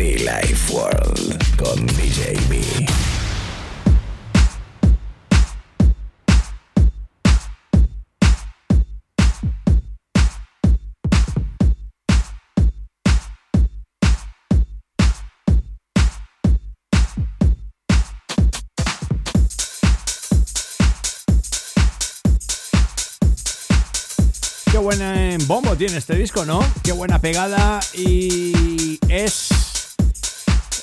Life World con DJ B. Qué buen eh, bombo tiene este disco, ¿no? Qué buena pegada y es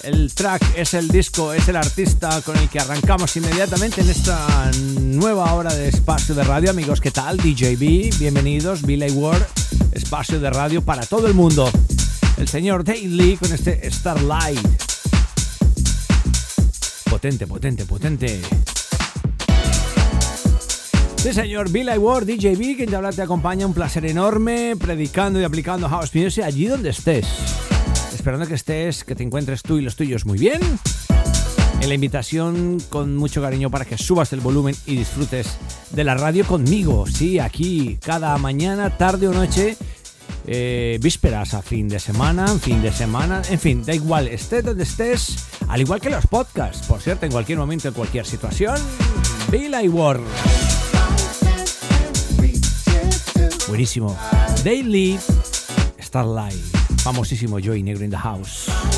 el track, es el disco, es el artista con el que arrancamos inmediatamente en esta nueva hora de espacio de radio. Amigos, ¿qué tal? DJB, bienvenidos, Billy Ward, espacio de radio para todo el mundo. El señor Daily con este Starlight. Potente, potente, potente. Sí, señor, Billy Ward, DJB, quien te habla te acompaña. Un placer enorme predicando y aplicando House Music allí donde estés. Esperando que estés, que te encuentres tú y los tuyos muy bien. En la invitación con mucho cariño para que subas el volumen y disfrutes de la radio conmigo. Sí, aquí, cada mañana, tarde o noche. eh, vísperas a fin de semana, fin de semana, en fin, da igual, estés donde estés, al igual que los podcasts, por cierto, en cualquier momento, en cualquier situación, Billy Ward. Buenísimo. Daily Starlight. Famosísimo Joy Negro in the House.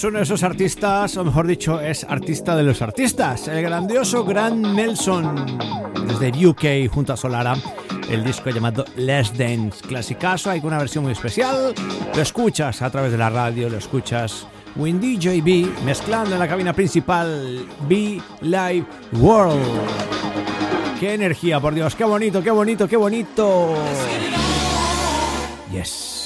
Es uno de esos artistas, o mejor dicho, es artista de los artistas, el grandioso Grant Nelson, desde UK junto a Solara, el disco llamado Less Dance, clasicazo, hay una versión muy especial, lo escuchas a través de la radio, lo escuchas Windy JB mezclando en la cabina principal Be Live World. ¡Qué energía, por Dios! ¡Qué bonito, qué bonito, qué bonito! Yes.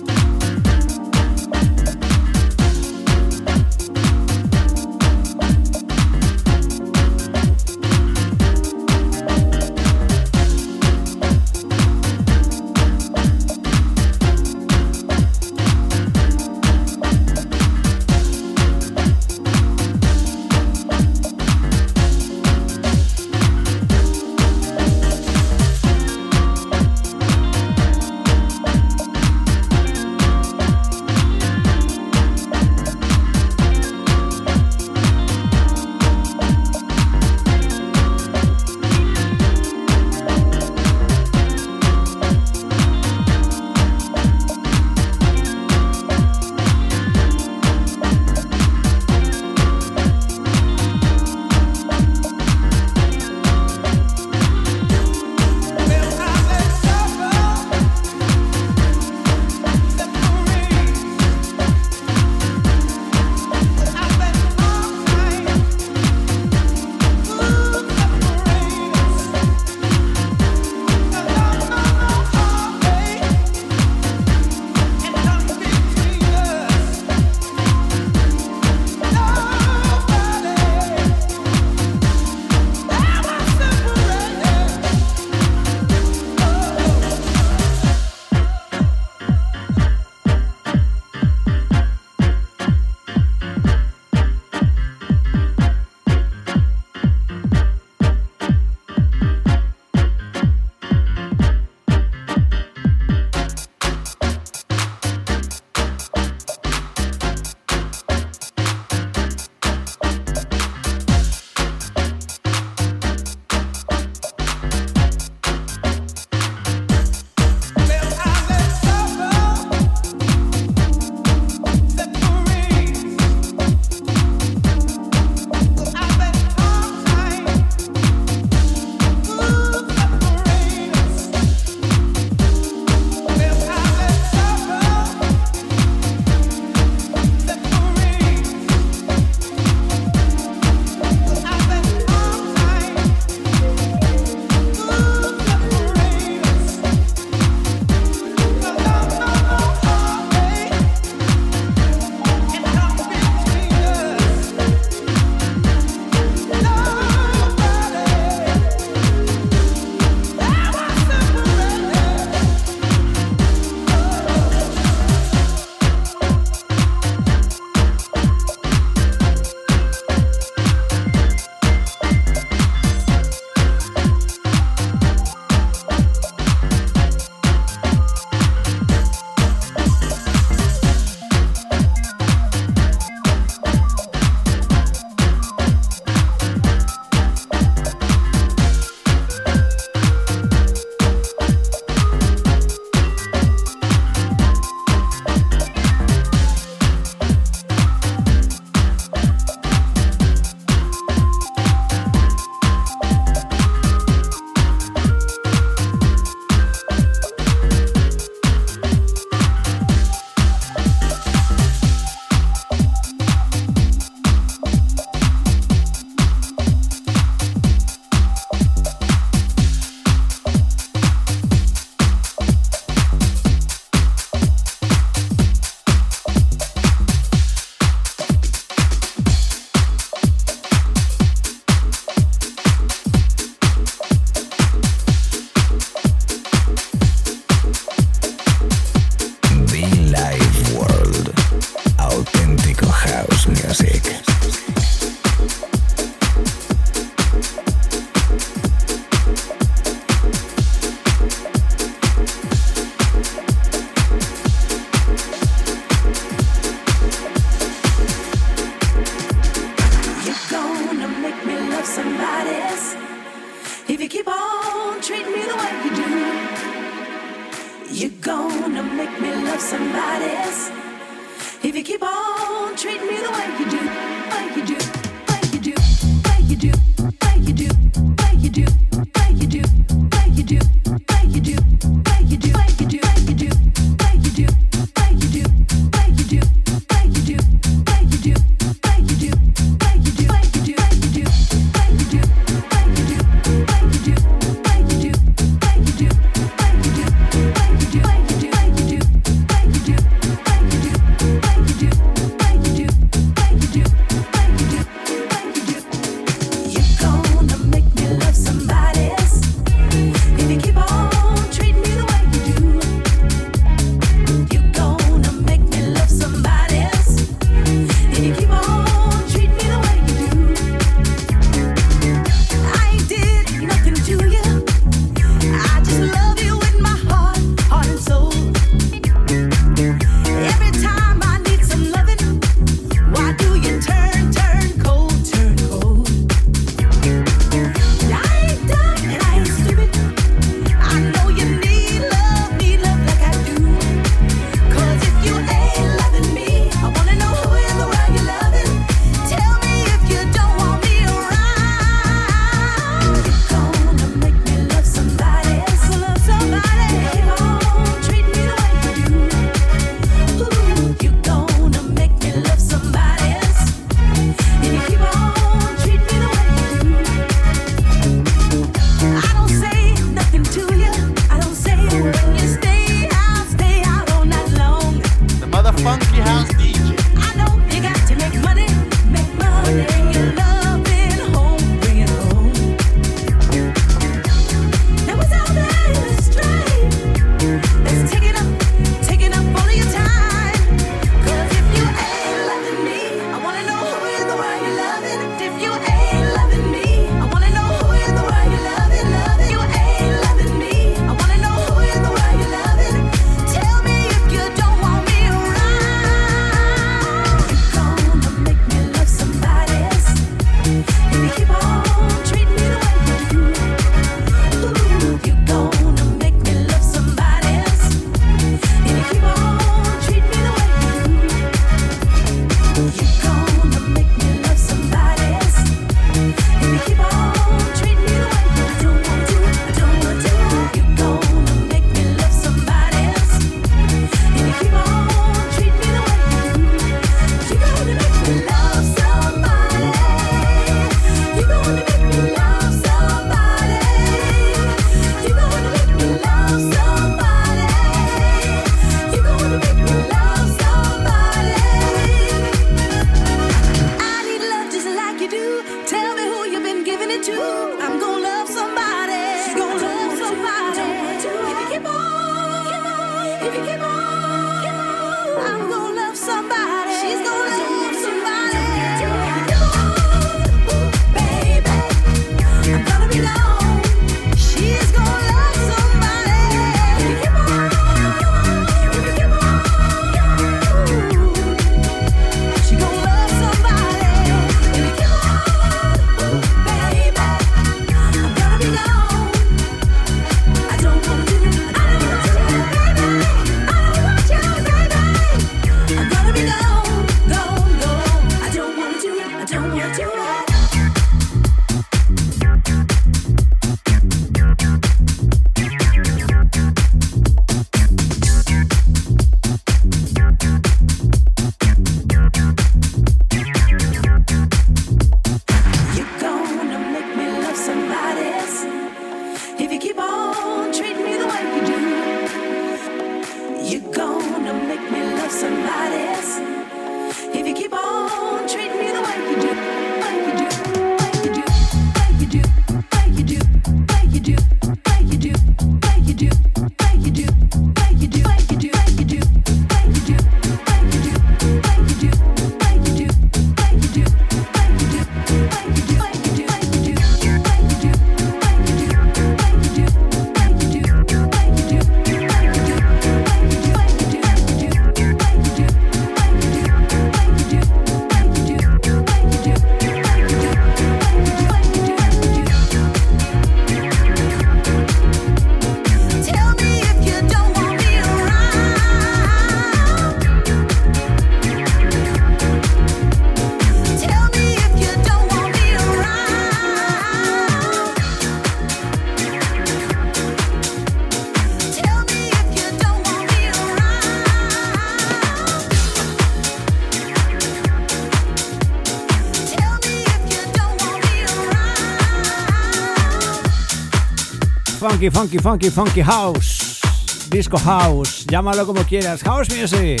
Funky, funky, funky, funky house. Disco house, llámalo como quieras. House music.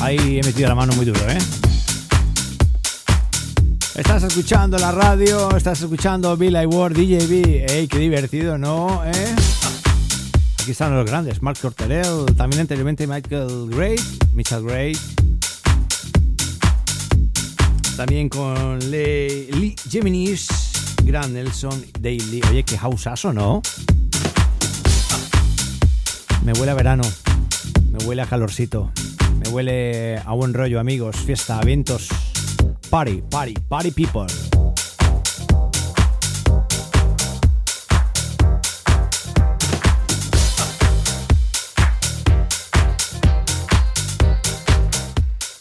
Ahí he metido la mano muy duro, ¿eh? Estás escuchando la radio, estás escuchando Bill Ward, DJB. ¡Ey, qué divertido, ¿no? ¿Eh? Aquí están los grandes, Mark Cortelel, también anteriormente Michael Gray, Mitchell Gray, también con Lee Geminis, Grand Nelson Daily. Oye, qué houseazo, ¿no? Me huele a verano, me huele a calorcito, me huele a buen rollo, amigos, fiesta, eventos. Party, party, party people.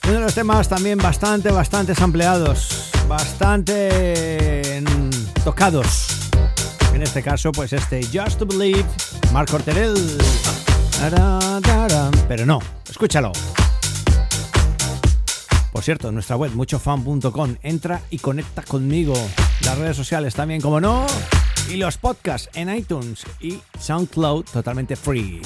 Uno de los temas también bastante, bastante ampliados, bastante mm, tocados. En este caso, pues este Just to Believe, Mark Corterel. Pero no, escúchalo. Por cierto, en nuestra web muchofan.com. Entra y conecta conmigo. Las redes sociales también, como no. Y los podcasts en iTunes y SoundCloud totalmente free.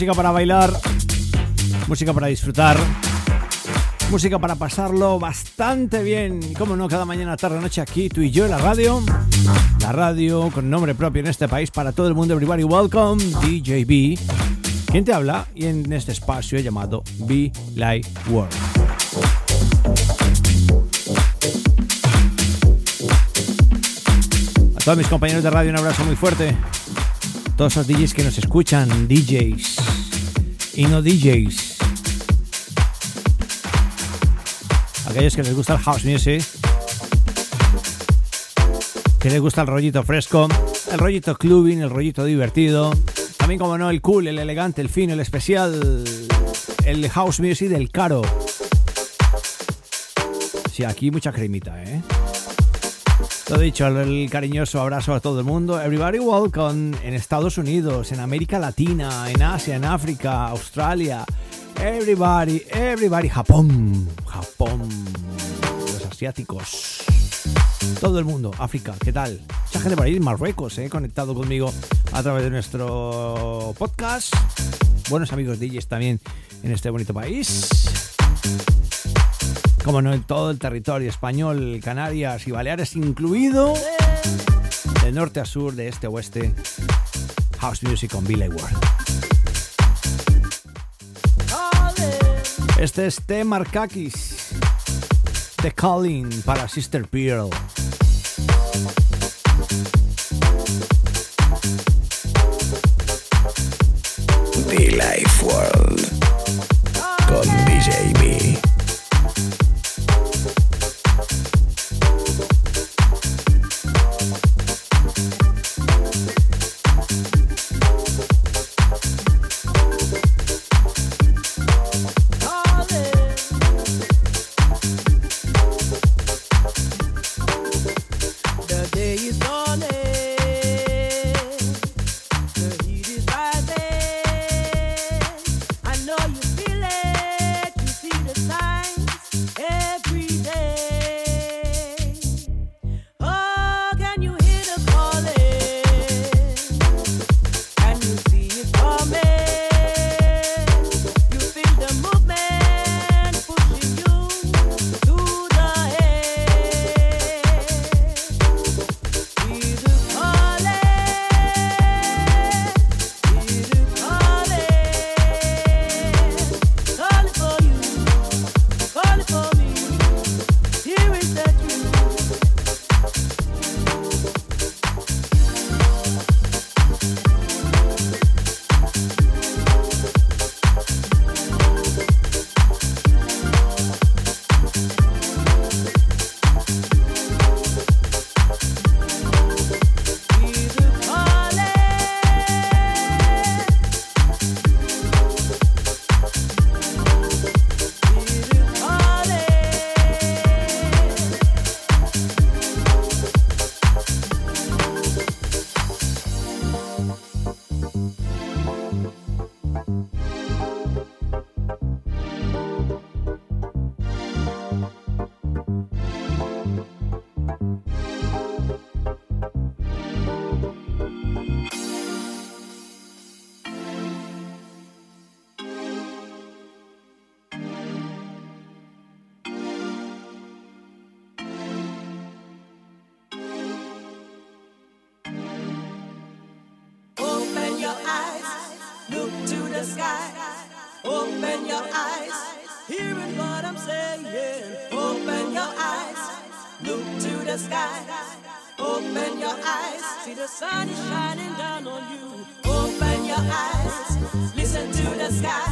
Música para bailar, música para disfrutar, música para pasarlo bastante bien. Como no, cada mañana, tarde, noche aquí, tú y yo en la radio. La radio con nombre propio en este país para todo el mundo. Everybody welcome, DJB. ¿Quién te habla? Y en este espacio llamado Be Light World. Todos mis compañeros de radio un abrazo muy fuerte. Todos los DJs que nos escuchan, DJs y no DJs. Aquellos que les gusta el house music, que les gusta el rollito fresco, el rollito clubbing, el rollito divertido, también como no el cool, el elegante, el fino, el especial, el house music del caro. Sí, aquí mucha cremita, ¿eh? Todo dicho, el cariñoso abrazo a todo el mundo. Everybody welcome en Estados Unidos, en América Latina, en Asia, en África, Australia. Everybody, everybody, Japón, Japón, los asiáticos. Todo el mundo, África, ¿qué tal? Mucha gente por ahí, Marruecos, eh, conectado conmigo a través de nuestro podcast. Buenos amigos DJs también en este bonito país como no en todo el territorio español, Canarias y Baleares incluido, de norte a sur, de este a oeste, House Music con Billy Ward. Este es T. Markakis, The Calling para Sister Pearl. Life World Open your eyes, see the sun is shining down on you. Open your eyes, listen to the sky.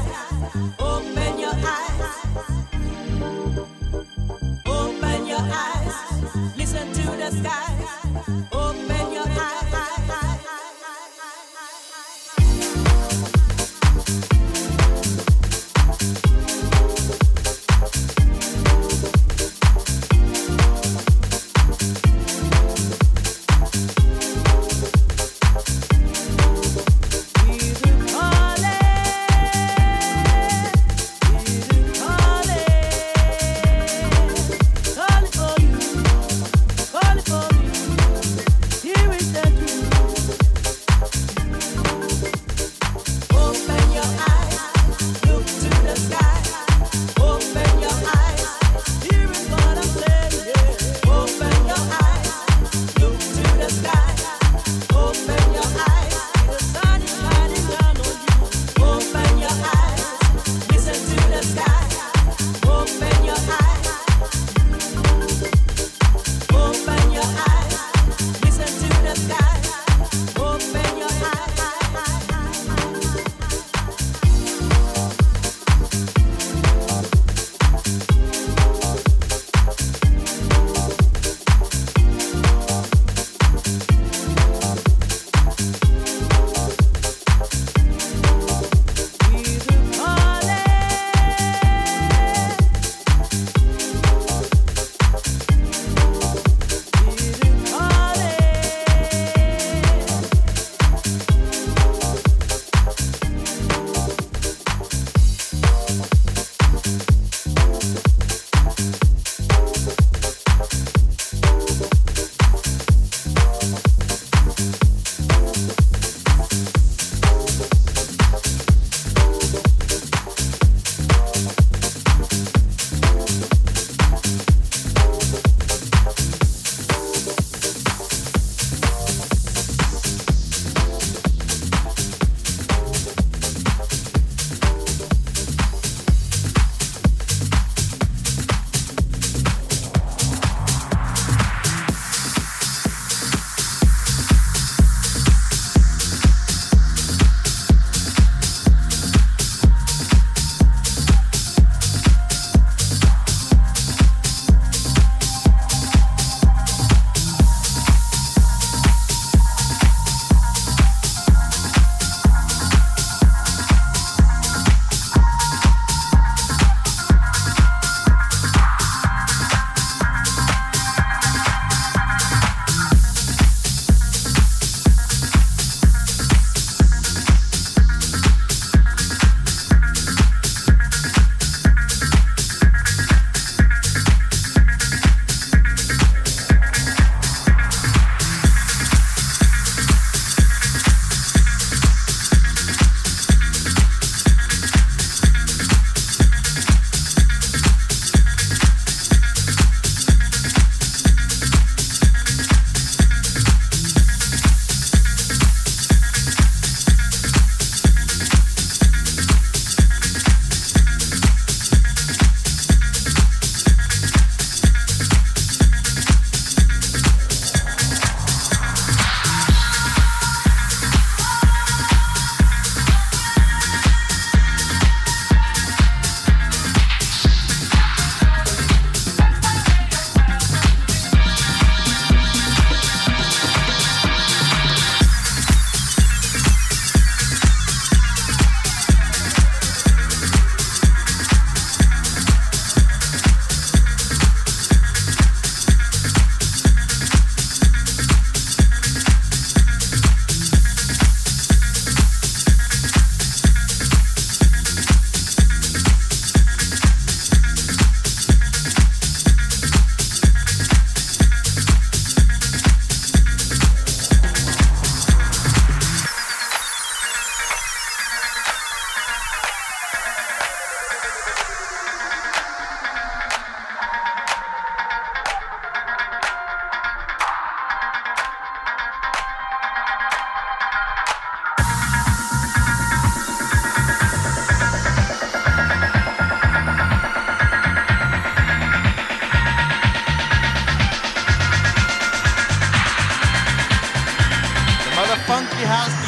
The funky house.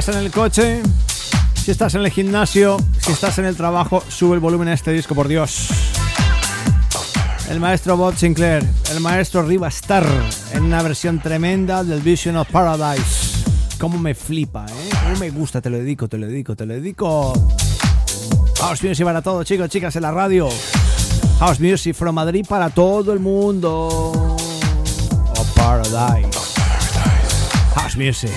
DJ. en el coche, si estás en el gimnasio, si estás en el trabajo, sube el volumen a este disco, por Dios. El maestro Bob Sinclair, el maestro Riva Star, en una versión tremenda del Vision of Paradise. Cómo me flipa, ¿eh? Cómo me gusta, te lo dedico, te lo dedico, te lo dedico. House Music para todos, chicos, chicas, en la radio. House Music from Madrid para todo el mundo. Oh, Paradise. House Music.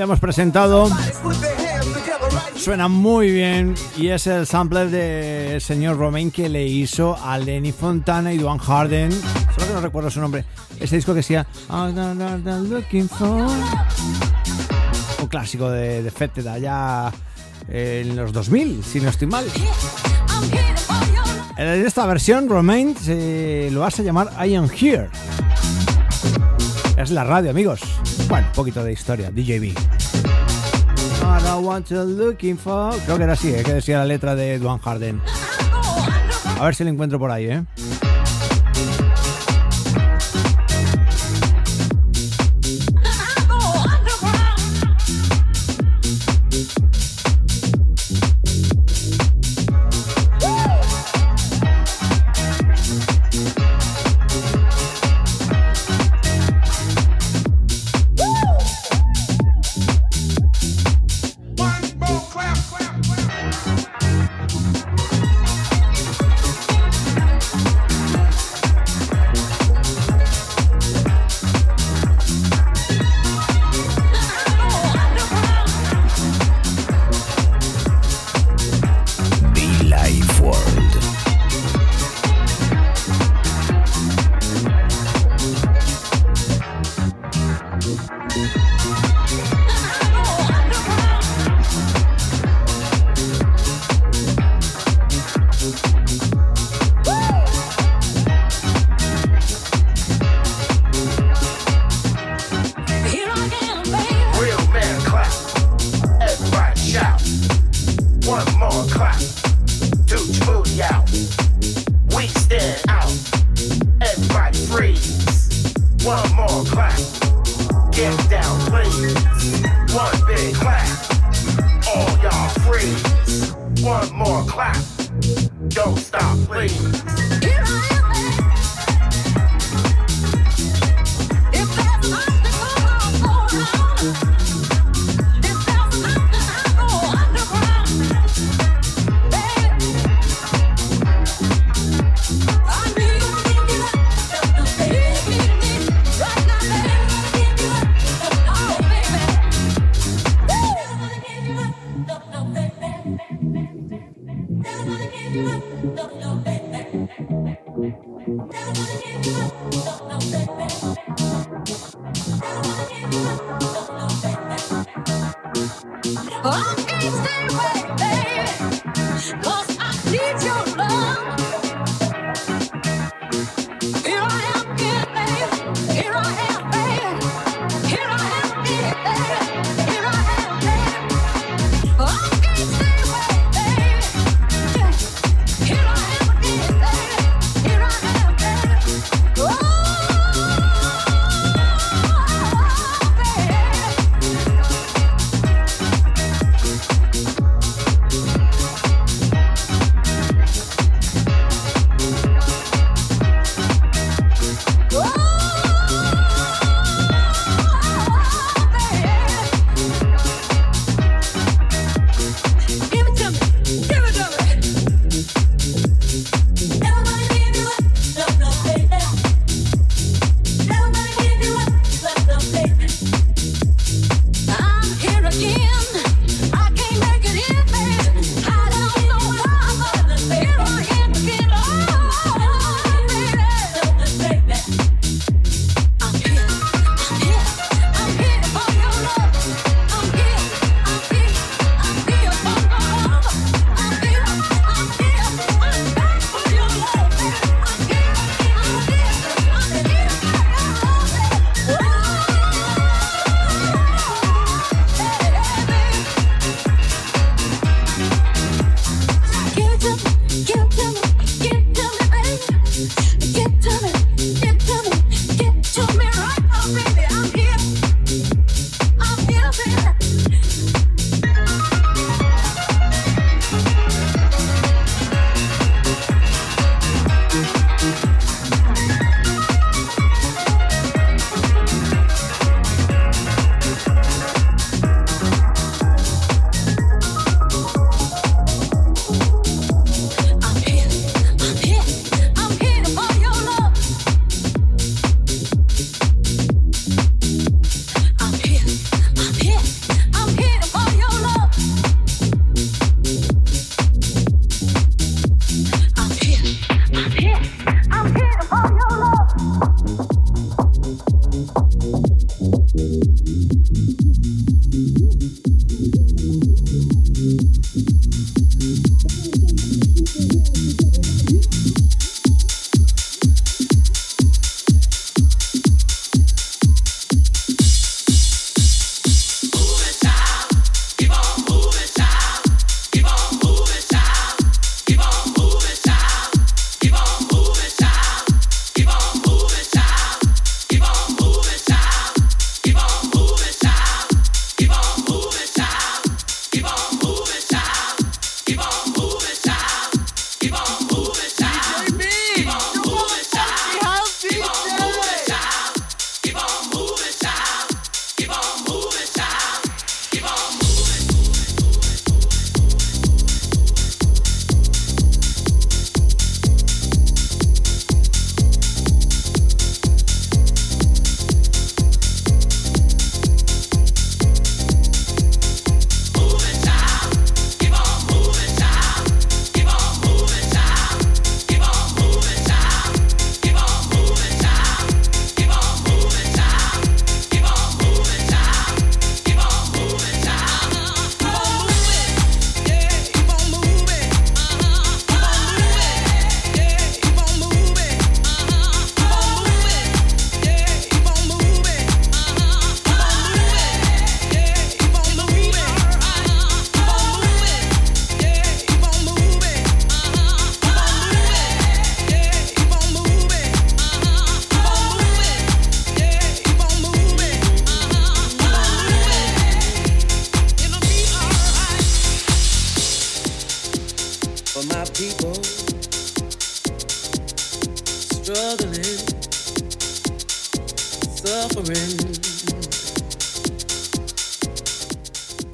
Habíamos presentado. Suena muy bien y es el sampler del señor Romain que le hizo a Lenny Fontana y Duane Harden. Solo que no recuerdo su nombre. Ese disco que decía. Un clásico de, de Fete de allá en los 2000, si no estoy mal. En esta versión, Romain se lo hace llamar I Am Here. Es la radio, amigos. Bueno, un poquito de historia, DJB. I want to looking for. Creo que era así, ¿eh? que decía la letra de Duane Harden. A ver si lo encuentro por ahí, ¿eh?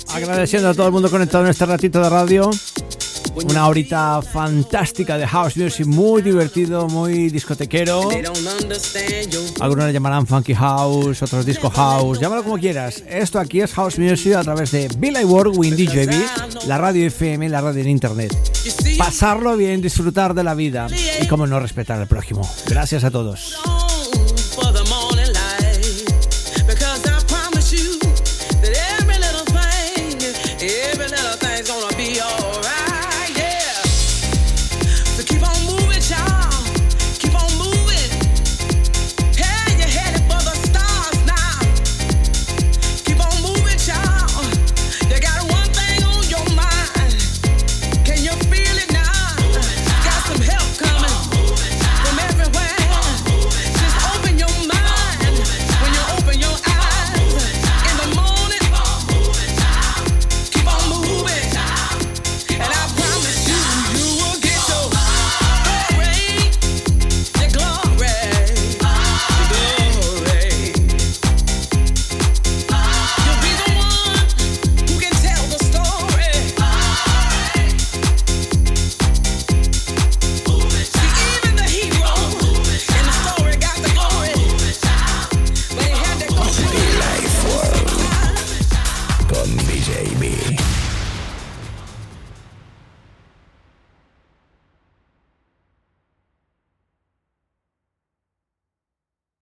Agradeciendo a todo el mundo conectado en este ratito de radio. Una horita fantástica de house music, muy divertido, muy discotequero. Algunos le llamarán funky house, otros disco house, llámalo como quieras. Esto aquí es house music a través de Bill I Work with DJB, la radio FM, la radio en internet. Pasarlo bien, disfrutar de la vida y como no respetar al prójimo. Gracias a todos.